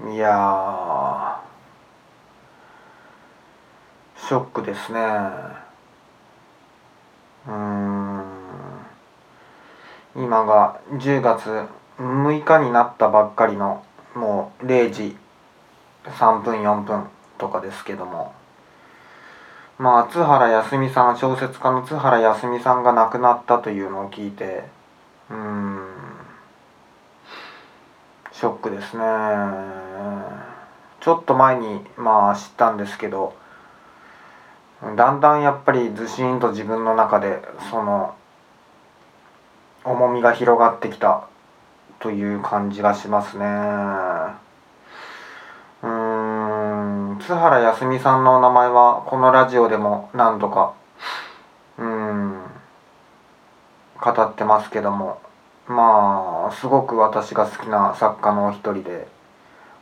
いやショックですね。うん。今が10月6日になったばっかりのもう0時3分4分とかですけども。まあ津原康美さん小説家の津原康美さんが亡くなったというのを聞いてうん。ショックですね。ちょっと前にまあ知ったんですけどだんだんやっぱりずしんと自分の中でその重みが広がってきたという感じがしますね。うん津原康美さんのお名前はこのラジオでも何度かうん語ってますけどもまあすごく私が好きな作家の一人で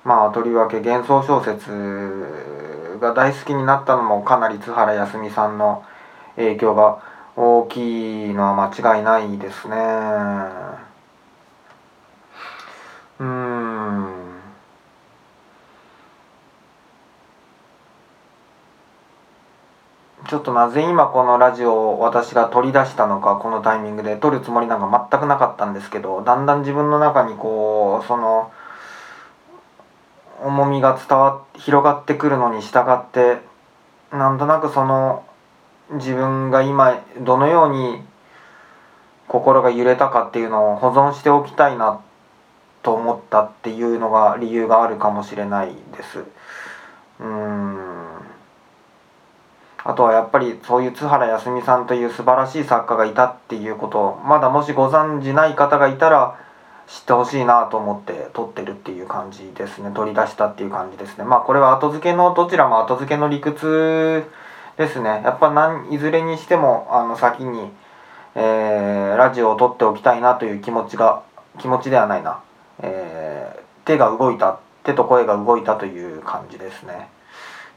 まあとりわけ幻想小説が大好きになったのもかなり津原康美さんの影響が大きいのは間違いないですね。ちょっとなぜ今このラジオを私が取り出したのかこのタイミングで撮るつもりなんか全くなかったんですけどだんだん自分の中にこうその重みが伝わ広がってくるのに従ってなんとなくその自分が今どのように心が揺れたかっていうのを保存しておきたいなと思ったっていうのが理由があるかもしれないです。うんあとはやっぱりそういう津原康美さんという素晴らしい作家がいたっていうことをまだもしご存じない方がいたら知ってほしいなと思って撮ってるっていう感じですね。取り出したっていう感じですね。まあこれは後付けのどちらも後付けの理屈ですね。やっぱ何いずれにしてもあの先に、えー、ラジオを撮っておきたいなという気持ちが気持ちではないな、えー、手が動いた手と声が動いたという感じですね。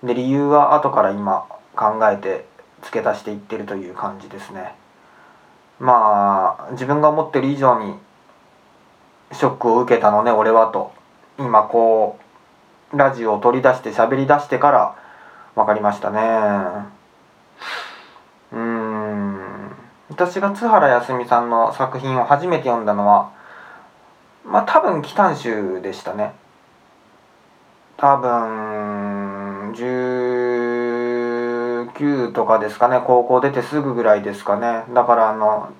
で理由は後から今考えて付け足していってるという感じですね。まあ自分が思ってる以上にショックを受けたのね俺はと。今こうラジオを取り出して喋り出してから分かりましたね。うん。私が津原康美さんの作品を初めて読んだのはまあ多分紀丹集でしたね。多分9とかですかね高校出てすぐぐらいですかね。だからあの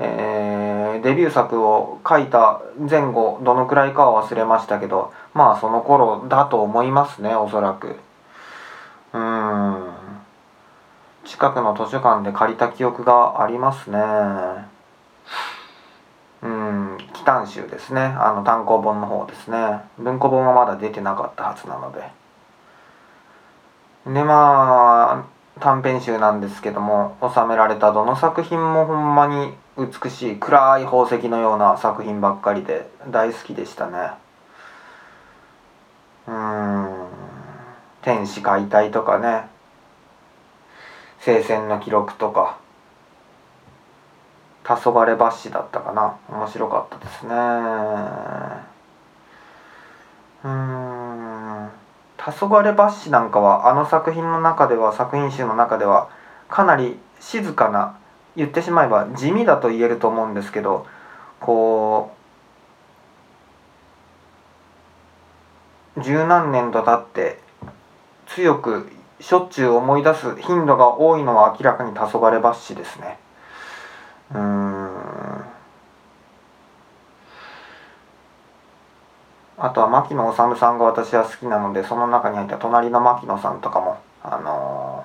えー、デビュー作を書いた前後どのくらいかは忘れましたけどまあその頃だと思いますねおそらく。うん。近くの図書館で借りた記憶がありますね。うん。紀丹集ですね。あの単行本の方ですね。文庫本はまだ出てなかったはずなので。でまあ短編集なんですけども収められたどの作品もほんまに美しい暗い宝石のような作品ばっかりで大好きでしたね。うん「天使解体」とかね「聖戦の記録」とか「黄昏抜歯」だったかな。面白かったですね。うん。黄昏抜歯なんかはあの作品の中では作品集の中ではかなり静かな言ってしまえば地味だと言えると思うんですけどこう十何年と経って強くしょっちゅう思い出す頻度が多いのは明らかに黄昏抜歯ですね。うんあとは牧野治さんが私は好きなのでその中に入った隣の牧野さんとかもあの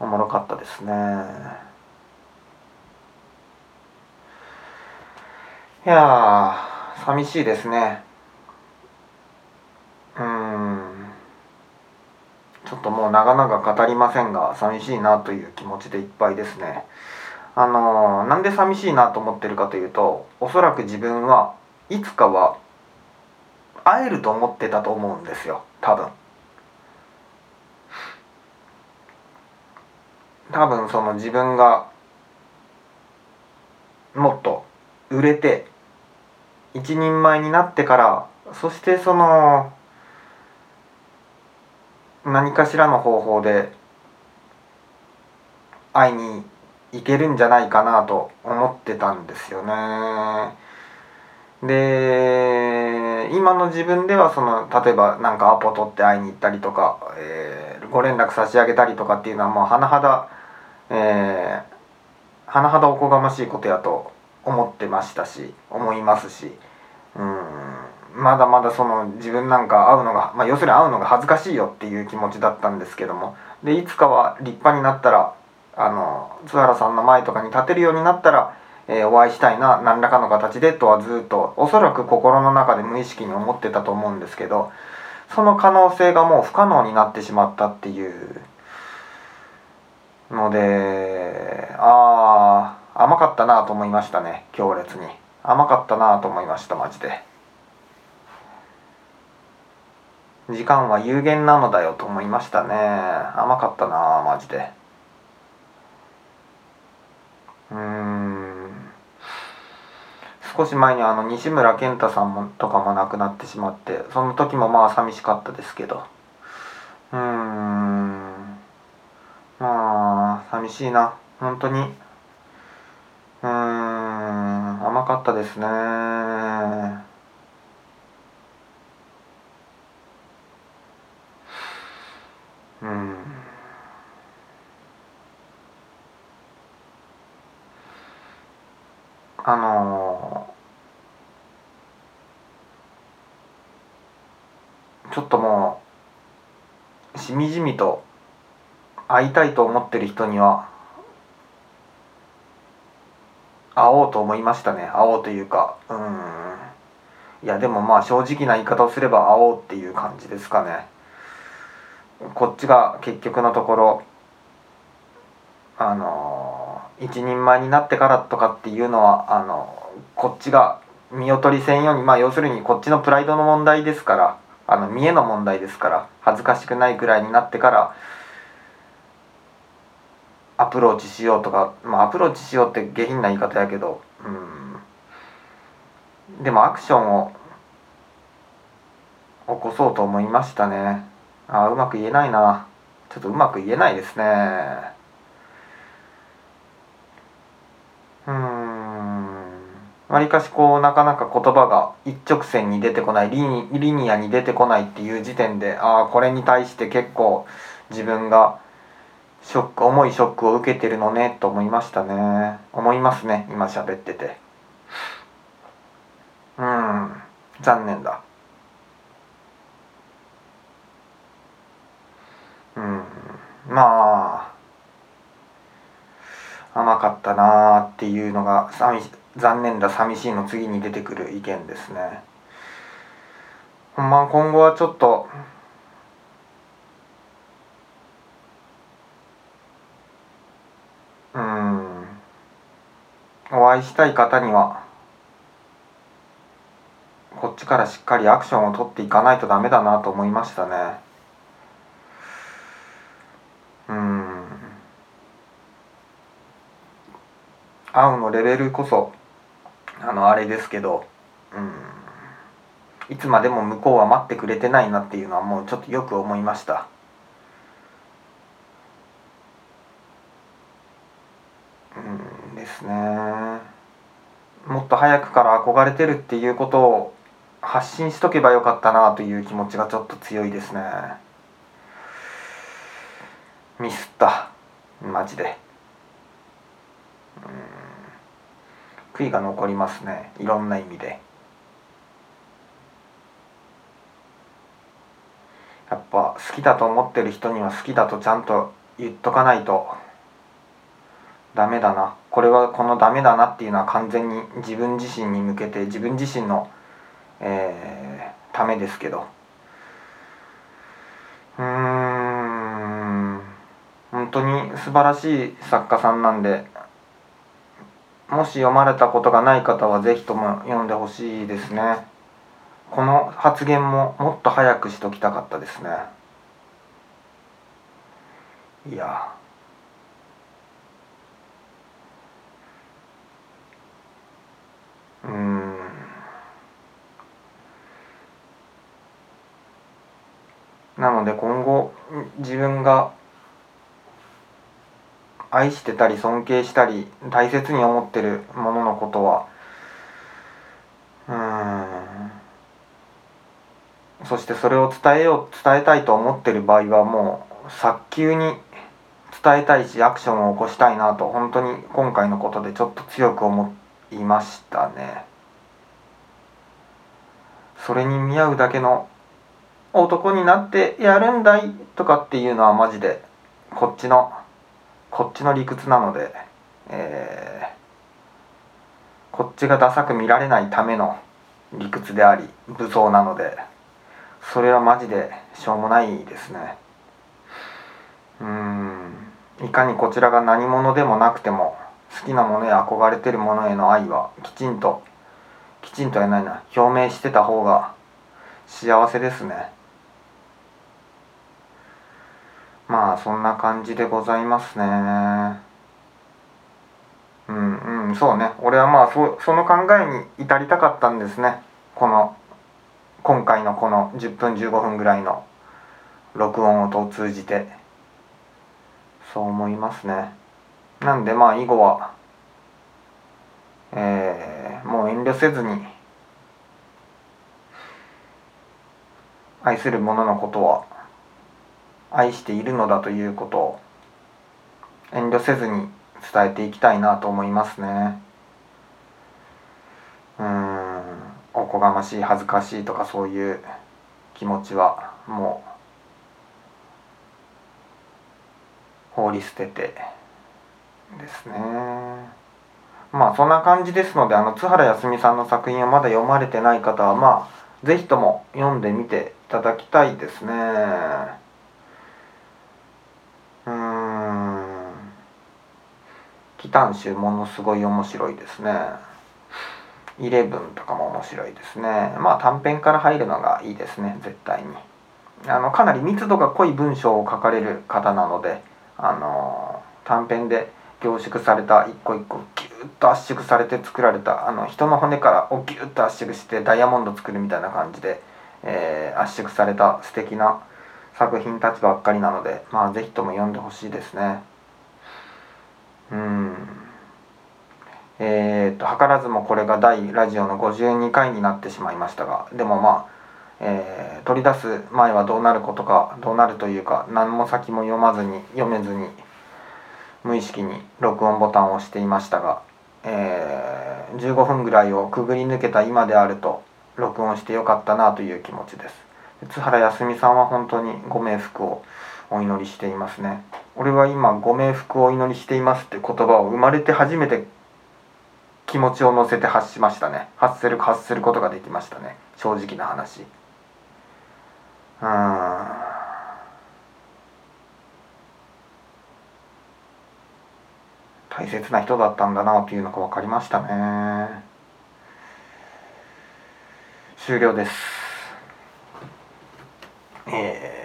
ー、おもろかったですね。いや寂しいですね。うん。ちょっともう長々語りませんが寂しいなという気持ちでいっぱいですね。あのー、なんで寂しいなと思ってるかというとおそらく自分はいつかは会えると思ってたと思うんですよ多分多分その自分がもっと売れて一人前になってからそしてその何かしらの方法で会いに行けるんじゃないかなと思ってたんですよね。で今の自分ではその例えば何かアポ取って会いに行ったりとか、えー、ご連絡差し上げたりとかっていうのはもう甚だ、えー、甚だおこがましいことやと思ってましたし思いますしうんまだまだその自分なんか会うのが、まあ、要するに会うのが恥ずかしいよっていう気持ちだったんですけどもでいつかは立派になったらあの津原さんの前とかに立てるようになったらえー、お会いしたいな何らかの形でとはずっとおそらく心の中で無意識に思ってたと思うんですけどその可能性がもう不可能になってしまったっていうのでああ甘かったなと思いましたね強烈に。甘かったなと思いましたマジで。時間は有限なのだよと思いましたね。甘かったなマジで。うん。少し前にあの西村健太さんもとかも亡くなってしまってその時もまあ寂しかったですけど。うーん。まあ寂しいな。本当に。うーん。甘かったですねうんあのー、ちょっともうしみじみと会いたいと思ってる人には会おうと思いましたね。会おうというかうん。いやでもまあ正直な言い方をすれば会おうっていう感じですかね。こっちが結局のところあの一人前になってからとかっていうのはあのこっちが見劣りせんようにまあ要するにこっちのプライドの問題ですからあの見栄の問題ですから恥ずかしくないくらいになってからアプローチしようとかまあアプローチしようって下品な言い方やけどうん。でもアクションを起こそうと思いましたね。あうまく言えないな。ちょっとうまく言えないですね。わりかしこうなかなか言葉が一直線に出てこないリニリニアに出てこないっていう時点でああこれに対して結構自分がショック重いショックを受けてるのねと思いましたね。思いますね今喋ってて。うん。残念だうんまあ甘かったなーっていうのが寂し残念だ寂しいの次に出てくる意見ですね。ほんま今後はちょっとうんお会いしたい方にはこっちからしっかりアクションを取っていかないとダメだなと思いましたね。うん。会うのレベルこそあのあれですけどうん。いつまでも向こうは待ってくれてないなっていうのはもうちょっとよく思いました。うんですね。もっと早くから憧れてるっていうことを発信しとけばよかったなという気持ちがちょっと強いですね。ミスった。マジで。うん。悔いが残りますね。いろんな意味で。やっぱ好きだと思ってる人には好きだとちゃんと言っとかないと。ダメだな。これはこのダメだなっていうのは完全に自分自身に向けて自分自身の、えー、ためですけど。うーん。本当に素晴らしい作家さんなんでもし読まれたことがない方は是非とも読んでほしいですね。この発言ももっと早くしときたかったですね。いや。うん。なので今後自分が愛してたり尊敬したり大切に思ってるもののことは。うーん。そしてそれを伝えよう伝えたいと思ってる場合はもう早急に伝えたいしアクションを起こしたいなと本当に今回のことでちょっと強く思いましたね。それに見合うだけの男になってやるんだいとかっていうのはマジでこっちのこっちの理屈なので、えー、こっちがダサく見られないための理屈であり武装なのでそれはマジでしょうもないですね。うん。いかにこちらが何者でもなくても好きなものや憧れてるものへの愛はきちんときちんとやないな。表明してた方が幸せですね。まあそんな感じでございますね。うんうんそうね。俺はまあそその考えに至りたかったんですね。この今回のこの10分15分ぐらいの録音を通じて。そう思いますね。なんでまあ以後はえー、もう遠慮せずに愛する者のことは愛しているのだということを遠慮せずに伝えていきたいなと思いますね。うんおこがましい恥ずかしいとかそういう気持ちはもう放り捨ててですね。まあそんな感じですのであの津原康美さんの作品をまだ読まれてない方はまあ是非とも読んでみていただきたいですね。タン集」ものすごい面白いですね「イレブン」とかも面白いですね。まあ短編から入るのがいいですね絶対に。あのかなり密度が濃い文章を書かれる方なのであの短編で凝縮された一個一個ギュッと圧縮されて作られたあの人の骨からをギュッと圧縮してダイヤモンド作るみたいな感じで、えー、圧縮された素敵な作品たちばっかりなのでまあ是非とも読んでほしいですね。うん。えー、っと図らずもこれが第ラジオの52回になってしまいましたがでもまあえー、取り出す前はどうなることかどうなるというか何も先も読まずに読めずに無意識に録音ボタンを押していましたが、えー、15分ぐらいをくぐり抜けた今であると録音してよかったなという気持ちです。津原康美さんは本当にご冥福をお祈りしていますね。俺は今ご冥福をお祈りしていますって言葉を生まれて初めて気持ちを乗せて発しましたね。発する発することができましたね。正直な話。大切な人だったんだなというのが分かりましたね。終了です。えー、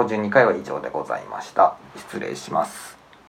52回は以上でございました。失礼します。